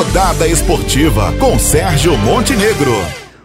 Rodada Esportiva com Sérgio Montenegro.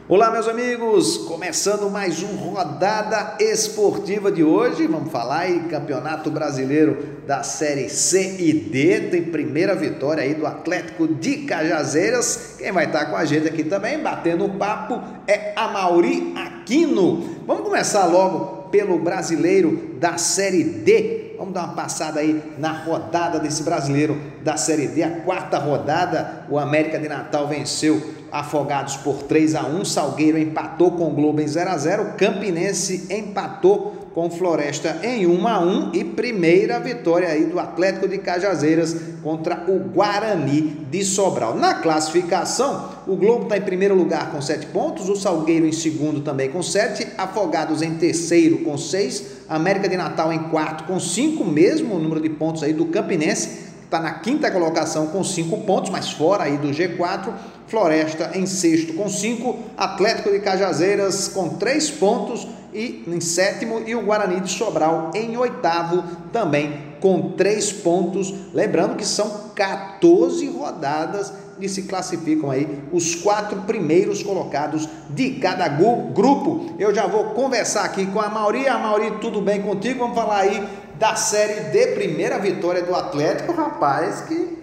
Olá, meus amigos! Começando mais um Rodada Esportiva de hoje. Vamos falar aí Campeonato Brasileiro da Série C e D. Tem primeira vitória aí do Atlético de Cajazeiras. Quem vai estar com a gente aqui também, batendo um papo, é a Mauri Aquino. Vamos começar logo pelo brasileiro da Série D. Vamos dar uma passada aí na rodada desse brasileiro da Série D, a quarta rodada. O América de Natal venceu Afogados por 3 a 1 Salgueiro empatou com o Globo em 0 a 0 Campinense empatou com Floresta em 1 a 1 e primeira vitória aí do Atlético de Cajazeiras contra o Guarani de Sobral. Na classificação, o Globo está em primeiro lugar com 7 pontos, o Salgueiro em segundo também com 7, Afogados em terceiro com 6, América de Natal em quarto com 5, mesmo o número de pontos aí do Campinense está na quinta colocação com cinco pontos, mas fora aí do G4. Floresta em sexto com cinco, Atlético de Cajazeiras com três pontos e em sétimo e o Guarani de Sobral em oitavo também com três pontos. Lembrando que são 14 rodadas e se classificam aí os quatro primeiros colocados de cada grupo. Eu já vou conversar aqui com a Mauri. A Mauri, tudo bem contigo? Vamos falar aí da Série D, primeira vitória do Atlético, rapaz, que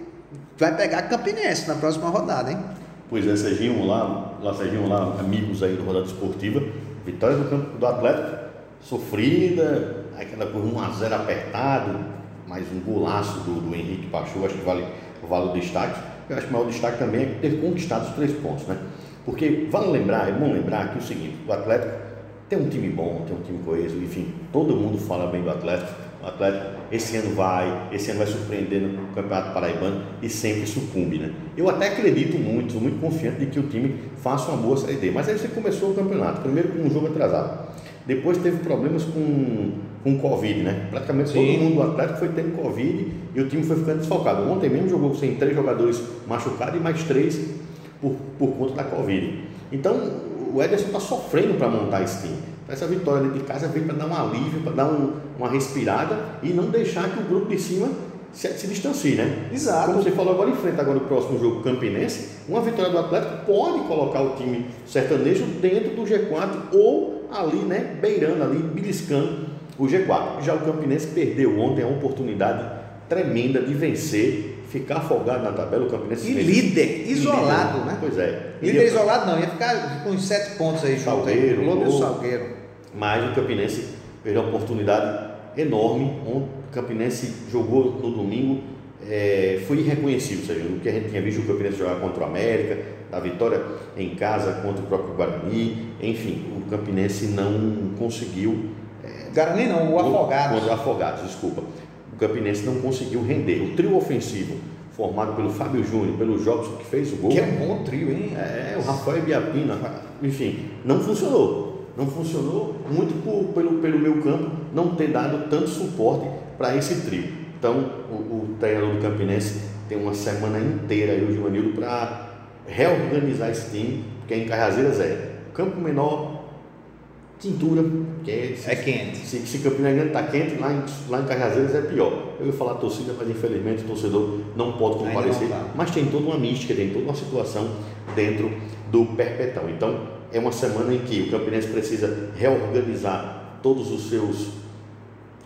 vai pegar Campinense na próxima rodada, hein? Pois é, Serginho, lá, lá Serginho, lá, amigos aí do Rodada Esportiva, vitória do, campo, do Atlético, sofrida, aquela coisa 1x0 apertado, mais um golaço do, do Henrique Pachu, acho que vale, vale o destaque. Eu acho que o maior destaque também é ter conquistado os três pontos, né? Porque vale lembrar, é bom lembrar que o seguinte, o Atlético tem um time bom, tem um time coeso, enfim, todo mundo fala bem do Atlético, o Atlético esse ano vai, esse ano vai surpreender no Campeonato Paraibano e sempre sucumbe, né? Eu até acredito muito, sou muito confiante de que o time faça uma boa D, mas aí você começou o campeonato, primeiro com um jogo atrasado, depois teve problemas com, com Covid, né? Praticamente Sim. todo mundo do Atlético foi tendo Covid e o time foi ficando desfalcado. Ontem mesmo jogou sem três jogadores machucados e mais três por, por conta da Covid. Então o Ederson está sofrendo para montar esse time. Essa vitória de casa veio para dar um alívio, para dar um, uma respirada e não deixar que o grupo de cima se, se, distancie, né? Exato. Como você falou agora, enfrenta agora o próximo jogo Campinense, uma vitória do Atlético pode colocar o time sertanejo dentro do G4 ou ali, né, beirando ali, beliscando o G4. Já o Campinense perdeu ontem a oportunidade tremenda de vencer ficar folgado na tabela, o Campinense. E líder, isolado, líder, né? Pois é. Líder ia... isolado não, ia ficar com uns sete pontos aí, Salgueiro, o Globo e o Salgueiro. Mas o Campinense perdeu uma oportunidade enorme. O Campinense jogou no domingo, é, foi irreconhecível, seja, o que a gente tinha visto o Campinense jogar contra o América, a vitória em casa contra o próprio Guarani, enfim, o Campinense não conseguiu. Guarani não, o Afogados. Contra o Afogados, desculpa o Campinense não conseguiu render. O trio ofensivo, formado pelo Fábio Júnior, pelo Jobson, que fez o gol. Que é um bom trio, hein? É, o Rafael Biapina, enfim, não funcionou. Não funcionou muito por, pelo, pelo meu campo não ter dado tanto suporte para esse trio. Então, o, o treinador do Campinense tem uma semana inteira aí, o Givanildo, para reorganizar esse time, porque em Carraseiras é campo menor, Tintura, que é, é quente. Se, se Campina Grande está quente, lá em, lá em Cajazeiras é pior. Eu ia falar torcida, mas infelizmente o torcedor não pode comparecer. Não mas tem toda uma mística, tem toda uma situação dentro do Perpetão. Então, é uma semana em que o Campinense precisa reorganizar todos os seus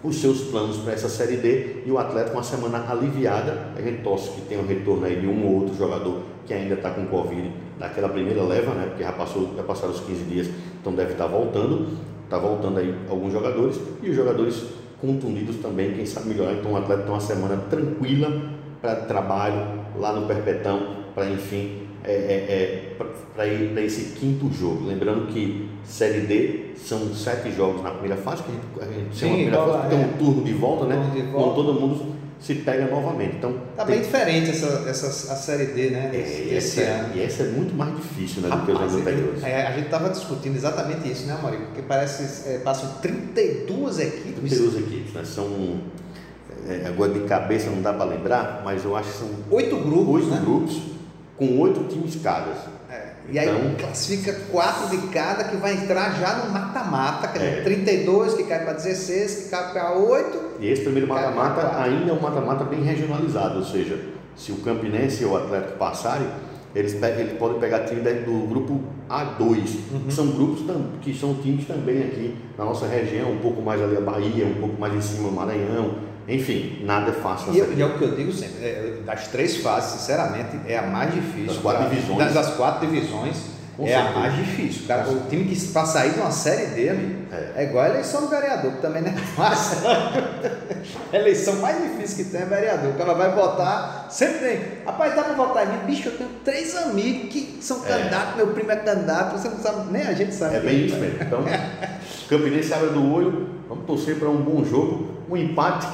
os seus planos para essa Série D e o Atlético uma semana aliviada. A gente torce que tenha um retorno aí de um ou outro jogador que ainda está com Covid daquela primeira leva, né? Porque já, passou, já passaram os 15 dias, então deve estar tá voltando. Está voltando aí alguns jogadores e os jogadores contundidos também, quem sabe melhorar. Então o atleta tem uma semana tranquila para trabalho lá no Perpetão, para enfim, é, é, é para ir para esse quinto jogo. Lembrando que Série D são sete jogos na primeira fase, que a gente, a gente Sim, tem uma primeira fase, tem um turno de volta, né? De volta. Então todo mundo se pega novamente. Então, tá bem diferente essa, essa a série D, né? É, esse ano. E essa é muito mais difícil né, do que os anos anteriores. É, a gente estava discutindo exatamente isso, né, Maurício? Porque parece é, passam 32 equipes. 32 equipes, né? São. É, agora de cabeça não dá para lembrar, mas eu acho que são. Oito grupos. Oito né? grupos, com oito times cada. E aí então, classifica quatro de cada que vai entrar já no mata-mata, que é 32, que cai para 16, que cai para 8. E esse primeiro mata-mata ainda é um mata-mata bem regionalizado, ou seja, se o Campinense ou o Atlético passarem, eles, eles podem pegar time do grupo A2. Uhum. São grupos que são times também aqui na nossa região, um pouco mais ali a Bahia, um pouco mais em cima o Maranhão. Enfim, nada é fácil. E, e é o que eu digo sempre, é, das três fases, sinceramente, é a mais difícil. Das quatro pra, divisões. Das, das quatro divisões, com é certeza. a mais difícil. Cara, o time que para sair de uma série D, amigo, é. é igual a eleição do vereador, que também não é fácil. a eleição mais difícil que tem é vereador. O cara vai votar, sempre tem. Rapaz, dá para votar em mim? Bicho, eu tenho três amigos que são é. candidatos, meu primo é candidato, você não sabe, nem a gente sabe. É bem isso mesmo. Então, Campinense abre do olho, vamos torcer para um bom jogo, um empate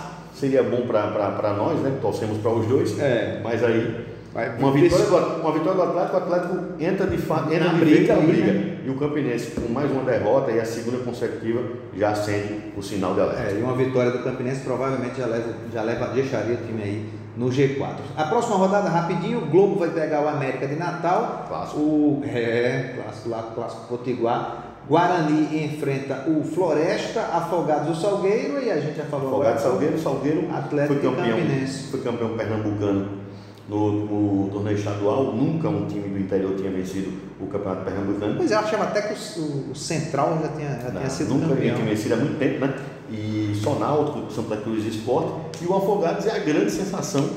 seria bom para nós, né? Torcemos para os dois, é. mas aí uma vitória, do, uma vitória do Atlético, o Atlético entra de fato entra na de briga, briga. Né? E o Campinense, com mais uma derrota e a segunda consecutiva, já acende o sinal de alerta. É, e uma vitória do Campinense provavelmente já leva, já leva, deixaria o time aí no G4. A próxima rodada, rapidinho, o Globo vai pegar o América de Natal. Clássico. O, é, clássico lá, clássico Potiguar. Guarani enfrenta o Floresta, Afogados o Salgueiro e a gente já falou Afogados agora. Salgueiro, Salgueiro Atlético foi campeão, Campinense. foi campeão pernambucano no, torneio estadual, nunca um time do interior tinha vencido o Campeonato Pernambucano. Pois é, eu achava até que o, o Central já tinha, já Não, tinha sido nunca campeão. Nunca tinha vencido há muito tempo, né? E só Náutico, Santa Cruz Esporte. E o Afogados é a grande sensação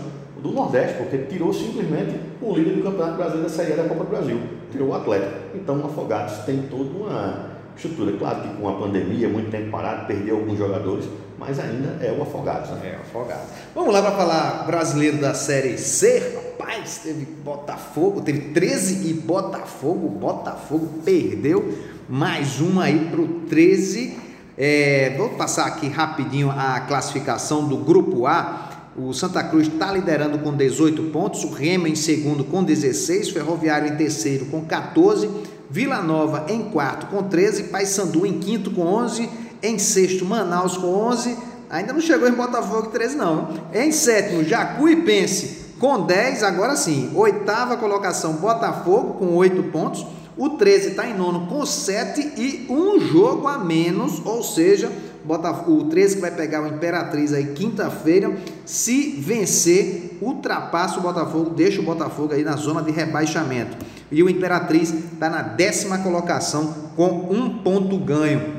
do Nordeste, porque tirou simplesmente o líder do Campeonato Brasileiro da Série A da Copa do Brasil, tirou o Atlético. Então o Afogados tem toda uma estrutura. Claro que com a pandemia, muito tempo parado, perdeu alguns jogadores, mas ainda é o Afogados. Né? É o Afogados. Vamos lá para falar brasileiro da Série C. Rapaz, teve Botafogo, teve 13 e Botafogo. Botafogo perdeu mais uma aí para o 13. É, vou passar aqui rapidinho a classificação do grupo A. O Santa Cruz está liderando com 18 pontos, o Rema em segundo com 16, Ferroviário em terceiro com 14, Vila Nova em quarto com 13, Paysandu em quinto com 11, em sexto Manaus com 11, ainda não chegou em Botafogo 13 não. Em sétimo Jacuipense com 10, agora sim. Oitava colocação Botafogo com 8 pontos. O 13 está em nono com 7 e um jogo a menos, ou seja, Botafogo, o 13 que vai pegar o Imperatriz aí quinta-feira, se vencer, ultrapassa o Botafogo, deixa o Botafogo aí na zona de rebaixamento. E o Imperatriz está na décima colocação com um ponto ganho.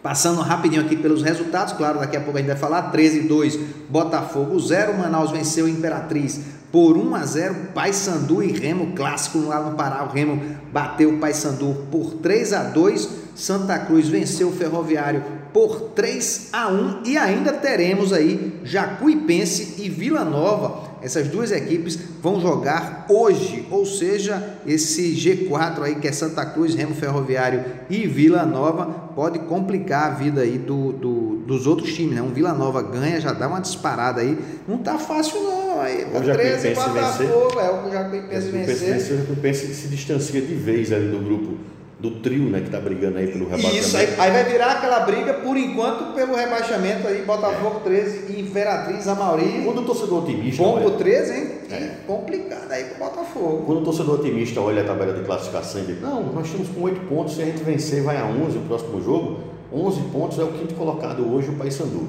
Passando rapidinho aqui pelos resultados, claro, daqui a pouco a gente vai falar. 13 2, Botafogo 0, Manaus venceu Imperatriz por 1 a 0, Paysandu e Remo, clássico lá no Pará, o Remo bateu o Paysandu por 3 a 2, Santa Cruz venceu o Ferroviário por 3 a 1 e ainda teremos aí Jacuipense e Vila Nova essas duas equipes vão jogar hoje, ou seja, esse G4 aí que é Santa Cruz, Remo Ferroviário e Vila Nova pode complicar a vida aí do, do dos outros times, né? Um Vila Nova ganha, já dá uma disparada aí. Não tá fácil não, aí tá 13 Botafogo, é o Jacuipense vencer. O Jacuipense se distancia de vez ali do grupo do trio, né, que está brigando aí pelo rebaixamento. Isso, aí, aí, vai virar aquela briga, por enquanto, pelo rebaixamento aí, Botafogo é. 13 e Imperatriz Amauri. Quando o torcedor otimista... Bom pro 13, hein? É. complicado aí pro Botafogo. Quando o torcedor otimista olha a tabela de classificação e diz, não, nós estamos com 8 pontos, se a gente vencer vai a 11 o próximo jogo, 11 pontos é o quinto colocado hoje, o Paysandu.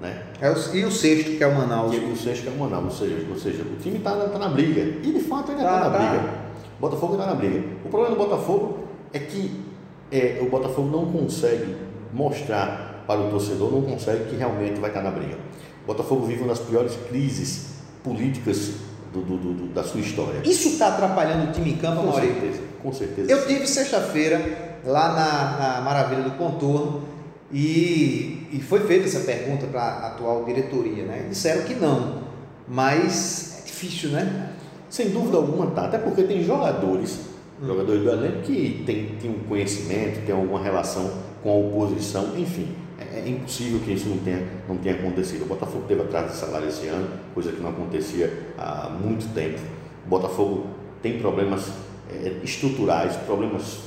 Né? É o, e o sexto, que é o Manaus. E o sexto, que é o Manaus, ou seja, ou seja o time está tá na briga. E de fato ainda está tá na tá. briga. Botafogo está na briga. O problema do Botafogo é que é, o Botafogo não consegue mostrar para o torcedor, não consegue que realmente vai estar na briga. O Botafogo vive uma das piores crises políticas do, do, do, da sua história. Isso está atrapalhando o time em campo, Com certeza, com certeza. Eu tive sexta-feira lá na, na, Maravilha do Contorno e, e foi feita essa pergunta para a atual diretoria, né? Disseram que não, mas é difícil, né? Sem dúvida alguma tá, até porque tem jogadores jogadores do elenco que tem, tem um conhecimento, tem alguma relação com a oposição, enfim. É, é impossível que isso não tenha, não tenha acontecido. O Botafogo teve atraso de salário esse ano, coisa que não acontecia há muito tempo. O Botafogo tem problemas é, estruturais, problemas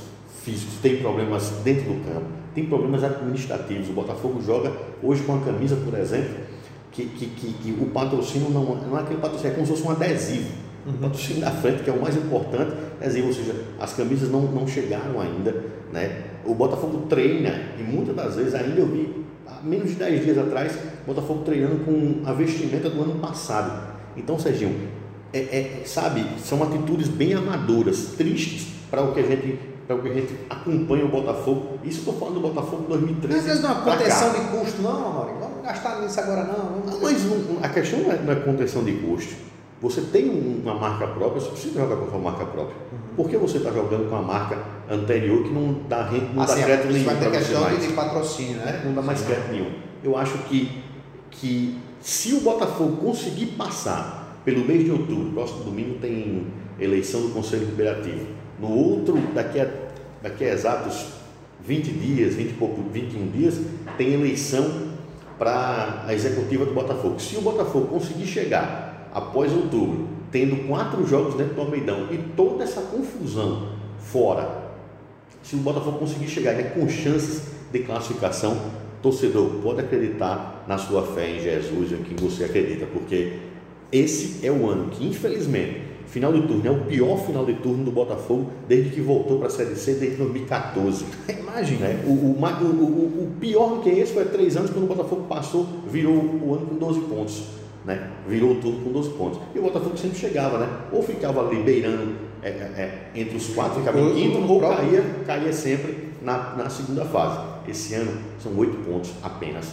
físicos, tem problemas dentro do campo, tem problemas administrativos. O Botafogo joga hoje com a camisa, por exemplo, que, que, que, que o patrocínio não, não é aquele patrocínio, é como se fosse um adesivo uhum. patrocínio da frente, que é o mais importante, é dizer, ou seja, as camisas não, não chegaram ainda, né? O Botafogo treina, e muitas das vezes, ainda eu vi, há menos de 10 dias atrás, o Botafogo treinando com a vestimenta do ano passado. Então, Serginho, é, é, sabe, são atitudes bem amadoras, tristes para o que a gente para o que a gente acompanha o Botafogo. Isso estou falando do Botafogo 2013. Mas não é contenção de custo, não, Maurício. Vamos gastar nisso agora, não. Mas não, a questão não é, não é contenção de custo. Você tem uma marca própria, você precisa jogar com a sua marca própria. Uhum. Por que você está jogando com a marca anterior que não dá, não assim, dá crédito nenhum? Vai ter questão de patrocínio, né? Não dá mais Sim. crédito nenhum. Eu acho que, que se o Botafogo conseguir passar pelo mês de outubro, próximo domingo tem eleição do Conselho Liberativo. No outro, daqui a, daqui a exatos 20 dias, 20 e pouco, 21 dias, tem eleição para a executiva do Botafogo. Se o Botafogo conseguir chegar após outubro, tendo quatro jogos dentro do Almeidão e toda essa confusão fora, se o Botafogo conseguir chegar né, com chances de classificação, torcedor pode acreditar na sua fé em Jesus, em quem você acredita, porque esse é o ano que, infelizmente, final de turno é o pior final de turno do Botafogo desde que voltou para a Série C desde 2014. Imagina. Né? O, o, o, o, pior do que esse foi três anos quando o Botafogo passou, virou o ano com 12 pontos né? virou tudo com 12 pontos. E o Botafogo sempre chegava, né? ou ficava ali beirando é, é, é entre os quatro, ficava em quinto, ou caía, caía sempre na, na segunda fase. Esse ano são oito pontos apenas.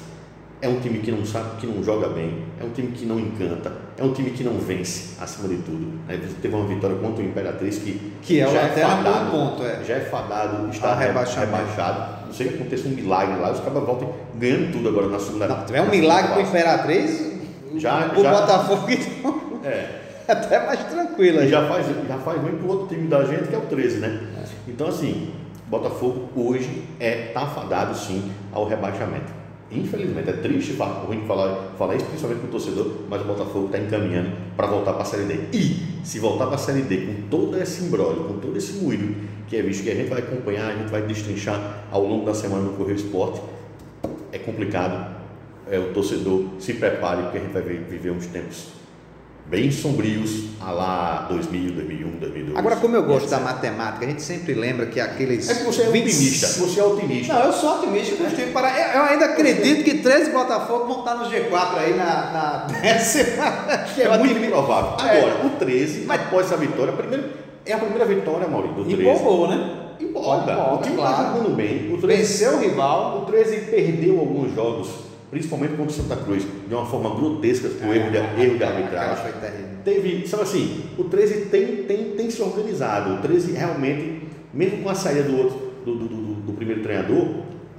É um time que não sabe, que não joga bem, é um time que não encanta, é um time que não vence, acima de tudo. Né? Teve uma vitória contra o Imperatriz que, que é já é fadado, ponto, é. já é fadado, está rebaixado. Não sei que aconteça um milagre lá, os caras voltam ganhando tudo agora na segunda. Não, tiver um milagre com o Imperatriz, já, o já, Botafogo então, é. até mais tranquilo. Aí. Já faz, já faz muito pro outro time da gente, que é o 13, né? É. Então, assim, Botafogo hoje é tafadado sim ao rebaixamento. Infelizmente, é triste, ruim falar, falar isso, principalmente para o torcedor, mas o Botafogo está encaminhando para voltar para a Série D. E, se voltar para a Série D com todo esse embrólio, com todo esse moído que é visto, que a gente vai acompanhar, a gente vai destrinchar ao longo da semana no Correio Esporte, é complicado, é, o torcedor se prepare, porque a gente vai viver uns tempos bem sombrios, a lá 2000, 2001, 2002. Agora, como eu gosto da matemática, a gente sempre lembra que aqueles. É que você é 20... otimista. Você é otimista. Não, eu sou otimista com os para. Eu ainda acredito que 13 Botafogo vão estar no G4 aí na, na décima. Que é, é muito improvável. Agora, é. o 13, mas após essa vitória, primeiro, é a primeira vitória, Maurício, do 13. Empolgou, né? Empolga. O time está claro. jogando bem. O 13, Venceu o rival. O 13 perdeu alguns jogos principalmente contra o Santa Cruz, de uma forma grotesca, com é, erro, de, erro de arbitragem. Teve, sabe assim, o 13 tem, tem, tem se organizado, o 13 realmente, mesmo com a saída do outro, do, do, do, do primeiro treinador,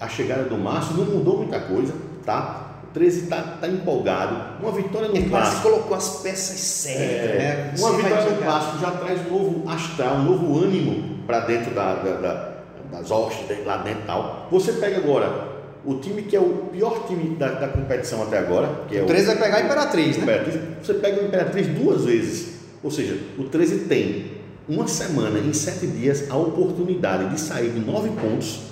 a chegada do Márcio não mudou muita coisa, tá? O 13 está tá empolgado. Uma vitória no clássico. colocou as peças certas, é, né? Uma vitória no clássico já traz um novo astral, um novo ânimo para dentro da, da, da, das hostes, lá dentro tal. Você pega agora o time que é o pior time da, da competição até agora, que é o 13 vai pegar a Imperatriz, né? Imperatriz, você pega o Imperatriz duas vezes. Ou seja, o 13 tem uma semana, em sete dias, a oportunidade de sair de nove pontos.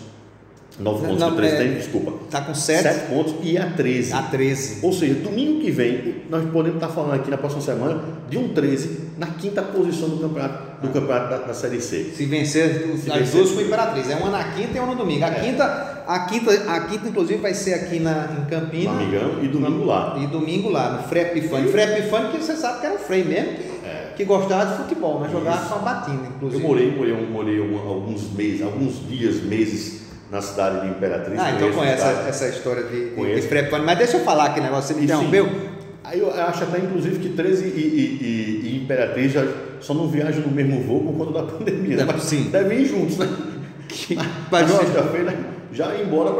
Nove pontos não, que o 13 é, tem, desculpa. Está com sete. Sete pontos e a 13. A 13. Ou seja, domingo que vem, nós podemos estar falando aqui na próxima semana de um 13 na quinta posição do campeonato, do campeonato da, da Série C. Se vencer Se as vencer, duas com Imperatriz. É uma na quinta e uma no domingo. A é. quinta a quinta, a quinta, inclusive, vai ser aqui na, em Campinas. Amigão, e domingo lá. E domingo lá, no Frei Epifânio. Frei Epifânio, que você sabe que era um Frei mesmo, que, é. que gostava de futebol, mas jogava com a batina, inclusive. Eu morei, morei, morei alguns meses, alguns dias, meses na cidade de Imperatriz. Ah, então conhece essa, essa história de, de, de. Mas deixa eu falar aqui, negócio, você me interrompeu. Aí eu acho até, inclusive, que 13 e, e, e, e Imperatriz já só não viajam no mesmo voo por conta da pandemia. Né? Mas sim. devem ir juntos, né? Que, mas sexta-feira já ir embora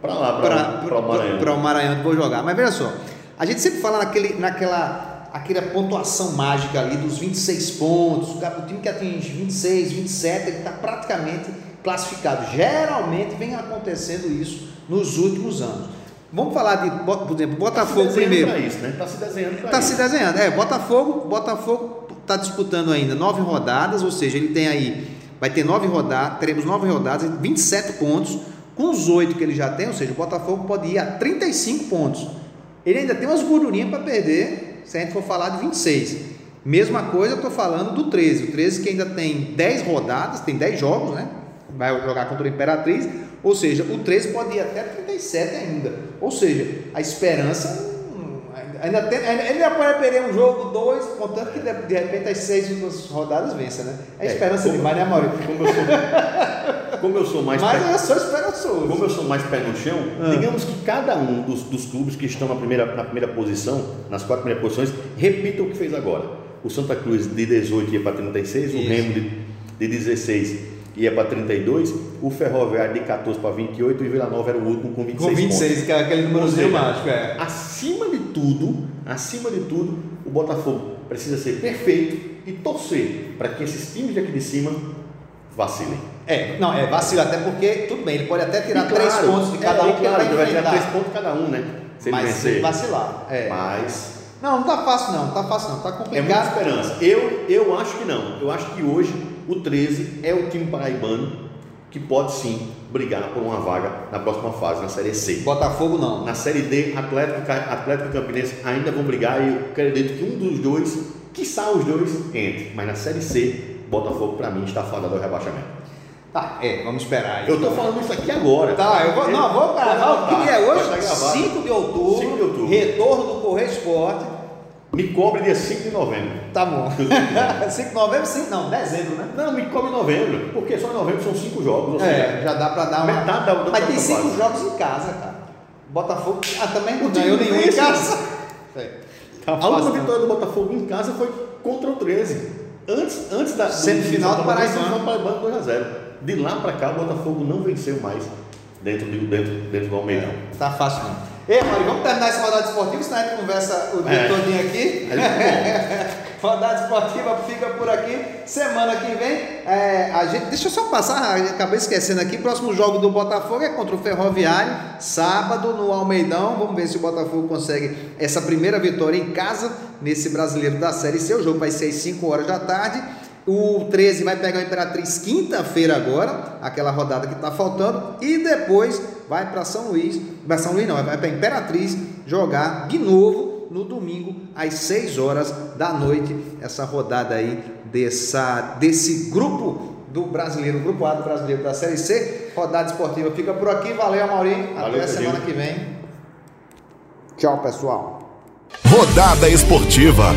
para lá, para o Maranhão. Para o Maranhão, vou jogar. Mas veja só, a gente sempre fala naquele, naquela aquela pontuação mágica ali dos 26 pontos, o time que atinge 26, 27, ele está praticamente classificado. Geralmente vem acontecendo isso nos últimos anos. Vamos falar de, por exemplo, Botafogo tá primeiro. Está isso, né? Está se desenhando para Está se desenhando. É, Botafogo, Botafogo está disputando ainda nove rodadas, ou seja, ele tem aí, vai ter nove rodadas, teremos nove rodadas, 27 pontos. Com os oito que ele já tem, ou seja, o Botafogo pode ir a 35 pontos. Ele ainda tem umas gordurinhas para perder, se a gente for falar de 26. Mesma coisa eu estou falando do 13. O 13 que ainda tem 10 rodadas, tem 10 jogos, né? Vai jogar contra o Imperatriz. Ou seja, o 13 pode ir até 37 ainda. Ou seja, a esperança Ainda tem, ainda, ainda pode perder um jogo, dois, contanto que de, de repente as seis últimas rodadas vença, né? É, é esperança como, demais, né, Maurício? Como eu sou, como eu sou mais. Mas pé, eu sou esperançoso. Como eu sou mais pé no chão, ah. digamos que cada um dos, dos clubes que estão na primeira, na primeira posição, nas quatro primeiras posições, repita o que fez agora. O Santa Cruz de 18 ia para 36, Isso. o Remo de, de 16 ia para 32, o Ferroviário de 14 para 28 e o Vila Nova era o último com 26 Com 26, pontos. que é aquele númerozinho mágico, é. Acima de tudo, acima de tudo, o Botafogo precisa ser perfeito e torcer para que esses times daqui de cima vacilem. É, não, é vacila até porque, tudo bem, ele pode até tirar três pontos de cada é, um. Claro, ele vai tirar três pontos de cada um, né? Se ele Mas vencer. se vacilar. É. Mas não, não tá fácil não, tá fácil não, tá complicado. É muita esperança. Eu, eu acho que não. Eu acho que hoje o 13 é o time paraibano que pode sim brigar por uma vaga na próxima fase, na Série C. Botafogo não. Na Série D, Atlético, Atlético e Campinense ainda vão brigar e eu acredito que um dos dois, quiçá os dois, entre. Mas na Série C, Botafogo para mim está fadado ao rebaixamento. Tá, é, vamos esperar. Aí, eu tô falando isso aqui agora. Tá, eu vou, não, vou gravar. O que é hoje? 5 de outubro. 5 de outubro. Retorno do Correio Esporte. Me cobre dia 5 de novembro. Tá bom. 5 de novembro, sim, não, dezembro, né? Não, me cobre em novembro, porque só em novembro são 5 jogos. é, já dá pra dar uma. Metade da, da Mas tem 5 jogos em casa, cara. Botafogo. Ah, também não ganhou nenhum em casa. Tá a última vitória do Botafogo em casa foi contra o 13. Antes, antes da semifinal do Paraibano. Paraibano 2 a 0. De lá para cá o Botafogo não venceu mais dentro, de, dentro, dentro do Almeidão. É, tá fácil não. Ei, Mário, vamos terminar essa rodada esportiva, senão a gente conversa o dia é. todinho aqui. É rodada esportiva fica por aqui. Semana que vem, é, a gente, deixa eu só passar, acabei esquecendo aqui. Próximo jogo do Botafogo é contra o Ferroviário, sábado no Almeidão. Vamos ver se o Botafogo consegue essa primeira vitória em casa nesse brasileiro da Série C. O jogo vai ser às 5 horas da tarde. O 13 vai pegar o Imperatriz quinta-feira agora, aquela rodada que está faltando, e depois vai para São Luís, vai São Luís não, vai para Imperatriz jogar de novo no domingo às 6 horas da noite, essa rodada aí dessa, desse grupo do brasileiro, grupo A do brasileiro da Série C. Rodada esportiva fica por aqui. Valeu, Maurinho. Até a semana que vem. Tchau, pessoal. Rodada esportiva.